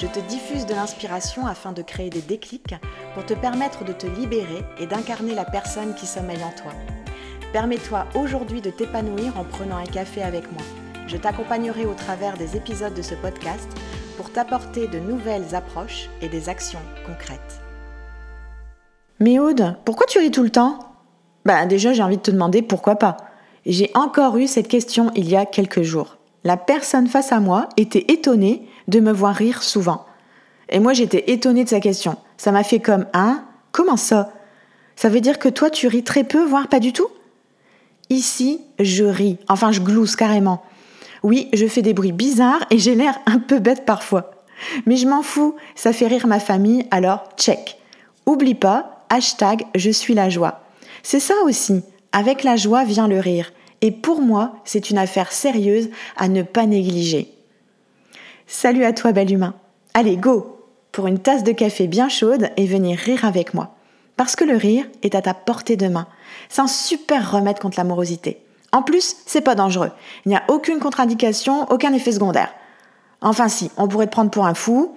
Je te diffuse de l'inspiration afin de créer des déclics pour te permettre de te libérer et d'incarner la personne qui sommeille en toi. Permets-toi aujourd'hui de t'épanouir en prenant un café avec moi. Je t'accompagnerai au travers des épisodes de ce podcast pour t'apporter de nouvelles approches et des actions concrètes. Mais Aude, pourquoi tu ris tout le temps? Ben déjà j'ai envie de te demander pourquoi pas. J'ai encore eu cette question il y a quelques jours. La personne face à moi était étonnée de me voir rire souvent. Et moi j'étais étonnée de sa question. Ça m'a fait comme Hein? Comment ça? Ça veut dire que toi tu ris très peu, voire pas du tout? Ici, je ris, enfin je glousse carrément. Oui, je fais des bruits bizarres et j'ai l'air un peu bête parfois. Mais je m'en fous, ça fait rire ma famille, alors check. Oublie pas, hashtag je suis la joie. C'est ça aussi, avec la joie vient le rire. Et pour moi, c'est une affaire sérieuse à ne pas négliger. Salut à toi, bel humain. Allez, go pour une tasse de café bien chaude et venir rire avec moi. Parce que le rire est à ta portée de main. C'est un super remède contre l'amorosité. En plus, c'est pas dangereux. Il n'y a aucune contre-indication, aucun effet secondaire. Enfin si, on pourrait te prendre pour un fou.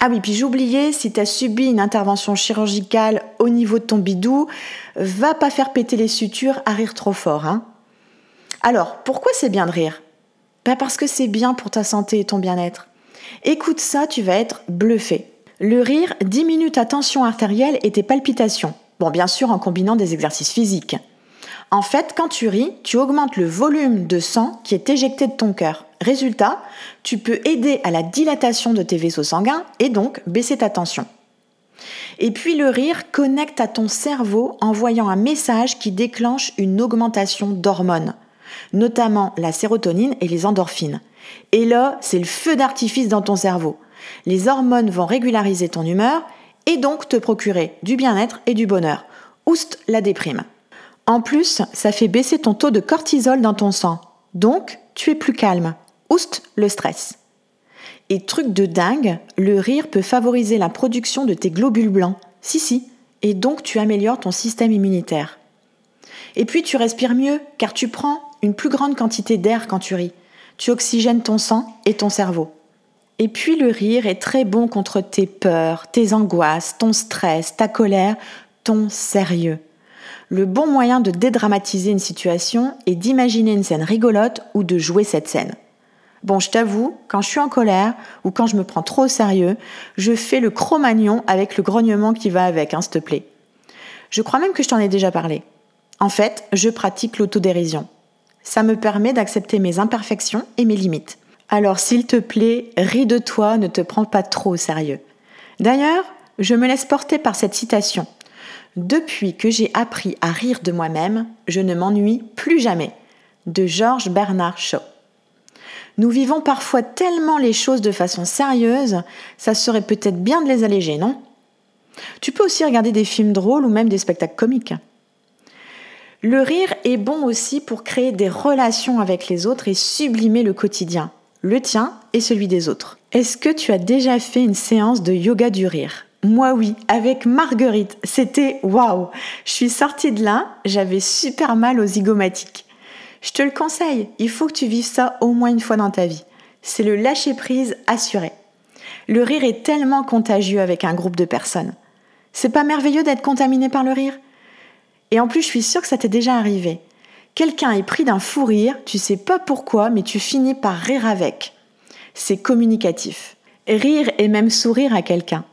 Ah oui, puis j'oubliais, si tu as subi une intervention chirurgicale au niveau de ton bidou, va pas faire péter les sutures à rire trop fort. Hein Alors, pourquoi c'est bien de rire? Bah, Parce que c'est bien pour ta santé et ton bien-être. Écoute ça, tu vas être bluffé. Le rire diminue ta tension artérielle et tes palpitations. Bon, bien sûr en combinant des exercices physiques. En fait, quand tu ris, tu augmentes le volume de sang qui est éjecté de ton cœur. Résultat, tu peux aider à la dilatation de tes vaisseaux sanguins et donc baisser ta tension. Et puis le rire connecte à ton cerveau en voyant un message qui déclenche une augmentation d'hormones, notamment la sérotonine et les endorphines. Et là, c'est le feu d'artifice dans ton cerveau. Les hormones vont régulariser ton humeur et donc te procurer du bien-être et du bonheur. Oust la déprime. En plus, ça fait baisser ton taux de cortisol dans ton sang. Donc, tu es plus calme. Oust le stress. Et truc de dingue, le rire peut favoriser la production de tes globules blancs. Si, si. Et donc, tu améliores ton système immunitaire. Et puis, tu respires mieux, car tu prends une plus grande quantité d'air quand tu ris. Tu oxygènes ton sang et ton cerveau. Et puis le rire est très bon contre tes peurs, tes angoisses, ton stress, ta colère, ton sérieux. Le bon moyen de dédramatiser une situation est d'imaginer une scène rigolote ou de jouer cette scène. Bon, je t'avoue, quand je suis en colère ou quand je me prends trop au sérieux, je fais le cro-magnon avec le grognement qui va avec, hein, s'il te plaît. Je crois même que je t'en ai déjà parlé. En fait, je pratique l'autodérision. Ça me permet d'accepter mes imperfections et mes limites. Alors s'il te plaît, ris de toi, ne te prends pas trop au sérieux. D'ailleurs, je me laisse porter par cette citation. Depuis que j'ai appris à rire de moi-même, je ne m'ennuie plus jamais. De Georges Bernard Shaw. Nous vivons parfois tellement les choses de façon sérieuse, ça serait peut-être bien de les alléger, non? Tu peux aussi regarder des films drôles ou même des spectacles comiques. Le rire est bon aussi pour créer des relations avec les autres et sublimer le quotidien, le tien et celui des autres. Est-ce que tu as déjà fait une séance de yoga du rire? Moi oui, avec Marguerite, c'était waouh. Je suis sortie de là, j'avais super mal aux zygomatiques. Je te le conseille, il faut que tu vives ça au moins une fois dans ta vie. C'est le lâcher prise assuré. Le rire est tellement contagieux avec un groupe de personnes. C'est pas merveilleux d'être contaminé par le rire? Et en plus, je suis sûre que ça t'est déjà arrivé. Quelqu'un est pris d'un fou rire, tu sais pas pourquoi, mais tu finis par rire avec. C'est communicatif. Rire et même sourire à quelqu'un.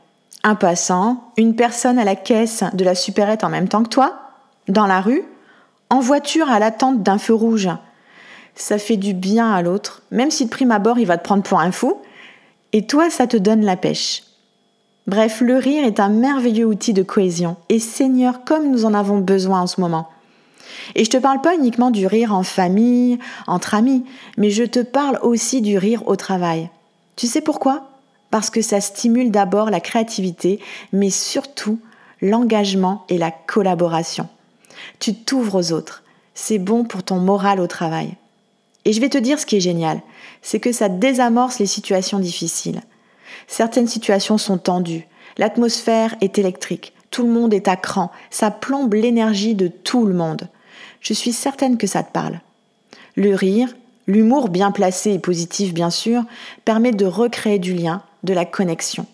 Un passant, une personne à la caisse de la supérette en même temps que toi, dans la rue, en voiture à l'attente d'un feu rouge. Ça fait du bien à l'autre, même si de prime abord il va te prendre pour un fou, et toi ça te donne la pêche. Bref, le rire est un merveilleux outil de cohésion, et Seigneur, comme nous en avons besoin en ce moment. Et je te parle pas uniquement du rire en famille, entre amis, mais je te parle aussi du rire au travail. Tu sais pourquoi? Parce que ça stimule d'abord la créativité, mais surtout l'engagement et la collaboration. Tu t'ouvres aux autres. C'est bon pour ton moral au travail. Et je vais te dire ce qui est génial, c'est que ça désamorce les situations difficiles. Certaines situations sont tendues, l'atmosphère est électrique, tout le monde est à cran, ça plombe l'énergie de tout le monde. Je suis certaine que ça te parle. Le rire, l'humour bien placé et positif bien sûr, permet de recréer du lien, de la connexion.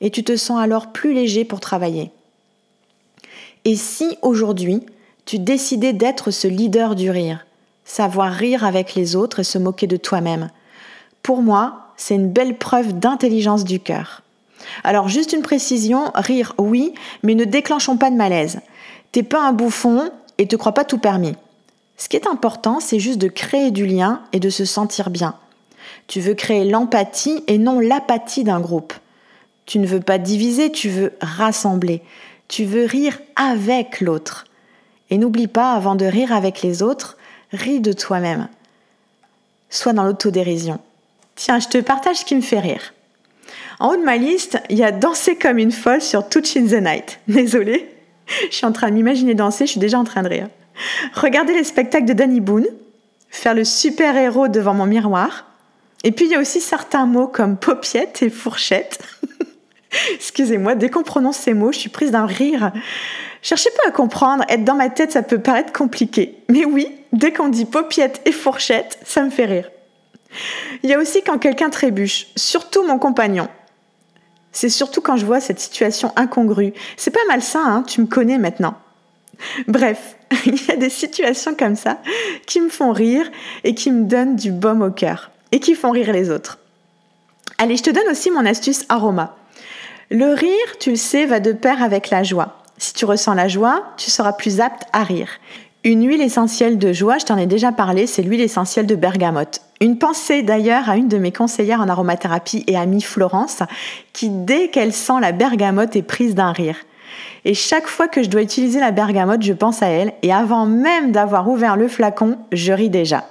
Et tu te sens alors plus léger pour travailler. Et si aujourd'hui, tu décidais d'être ce leader du rire, savoir rire avec les autres et se moquer de toi-même, pour moi, c'est une belle preuve d'intelligence du cœur. Alors juste une précision, rire oui, mais ne déclenchons pas de malaise. T'es pas un bouffon et te crois pas tout permis. Ce qui est important, c'est juste de créer du lien et de se sentir bien. Tu veux créer l'empathie et non l'apathie d'un groupe. Tu ne veux pas diviser, tu veux rassembler. Tu veux rire avec l'autre. Et n'oublie pas, avant de rire avec les autres, ris de toi-même. Sois dans l'autodérision. Tiens, je te partage ce qui me fait rire. En haut de ma liste, il y a Danser comme une folle sur Touch in the Night. Désolée, je suis en train de m'imaginer danser, je suis déjà en train de rire. Regarder les spectacles de Danny Boone, faire le super-héros devant mon miroir. Et puis il y a aussi certains mots comme paupiette et fourchette. Excusez-moi, dès qu'on prononce ces mots, je suis prise d'un rire. Cherchez pas à comprendre, être dans ma tête, ça peut paraître compliqué. Mais oui, dès qu'on dit paupiette et fourchette, ça me fait rire. Il y a aussi quand quelqu'un trébuche, surtout mon compagnon. C'est surtout quand je vois cette situation incongrue. C'est pas malsain, hein, tu me connais maintenant. Bref, il y a des situations comme ça qui me font rire et qui me donnent du baume au cœur et qui font rire les autres. Allez, je te donne aussi mon astuce aroma. Le rire, tu le sais, va de pair avec la joie. Si tu ressens la joie, tu seras plus apte à rire. Une huile essentielle de joie, je t'en ai déjà parlé, c'est l'huile essentielle de bergamote. Une pensée d'ailleurs à une de mes conseillères en aromathérapie et amie Florence, qui dès qu'elle sent la bergamote est prise d'un rire. Et chaque fois que je dois utiliser la bergamote, je pense à elle, et avant même d'avoir ouvert le flacon, je ris déjà.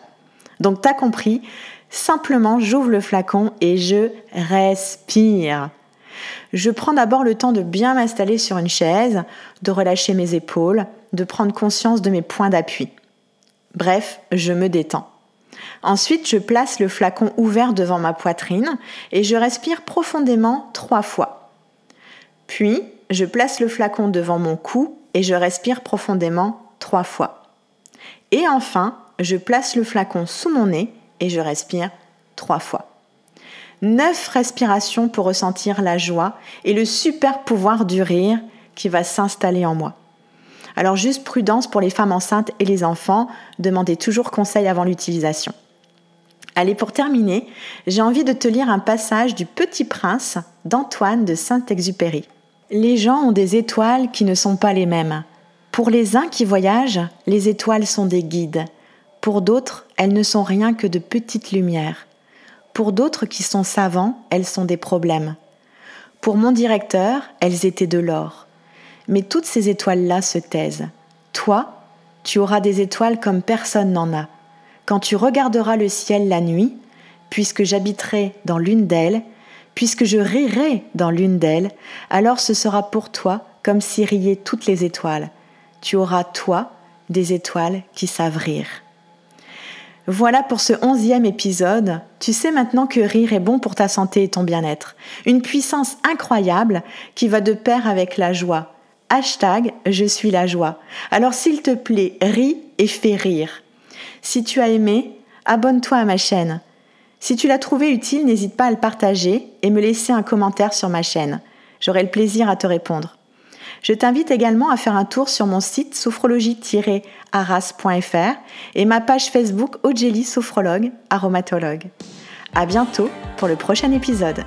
Donc t'as compris, simplement j'ouvre le flacon et je respire. Je prends d'abord le temps de bien m'installer sur une chaise, de relâcher mes épaules, de prendre conscience de mes points d'appui. Bref, je me détends. Ensuite, je place le flacon ouvert devant ma poitrine et je respire profondément trois fois. Puis, je place le flacon devant mon cou et je respire profondément trois fois. Et enfin, je place le flacon sous mon nez et je respire trois fois. Neuf respirations pour ressentir la joie et le super pouvoir du rire qui va s'installer en moi. Alors juste prudence pour les femmes enceintes et les enfants, demandez toujours conseil avant l'utilisation. Allez, pour terminer, j'ai envie de te lire un passage du Petit Prince d'Antoine de Saint-Exupéry. Les gens ont des étoiles qui ne sont pas les mêmes. Pour les uns qui voyagent, les étoiles sont des guides. Pour d'autres, elles ne sont rien que de petites lumières. Pour d'autres qui sont savants, elles sont des problèmes. Pour mon directeur, elles étaient de l'or. Mais toutes ces étoiles-là se taisent. Toi, tu auras des étoiles comme personne n'en a. Quand tu regarderas le ciel la nuit, puisque j'habiterai dans l'une d'elles, puisque je rirai dans l'une d'elles, alors ce sera pour toi comme si riaient toutes les étoiles. Tu auras, toi, des étoiles qui savent rire. Voilà pour ce onzième épisode. Tu sais maintenant que rire est bon pour ta santé et ton bien-être. Une puissance incroyable qui va de pair avec la joie, Hashtag Je suis la joie. Alors s'il te plaît, ris et fais rire. Si tu as aimé, abonne-toi à ma chaîne. Si tu l'as trouvé utile, n'hésite pas à le partager et me laisser un commentaire sur ma chaîne. J'aurai le plaisir à te répondre. Je t'invite également à faire un tour sur mon site sophrologie-arras.fr et ma page Facebook Ogeli Sophrologue Aromatologue. À bientôt pour le prochain épisode.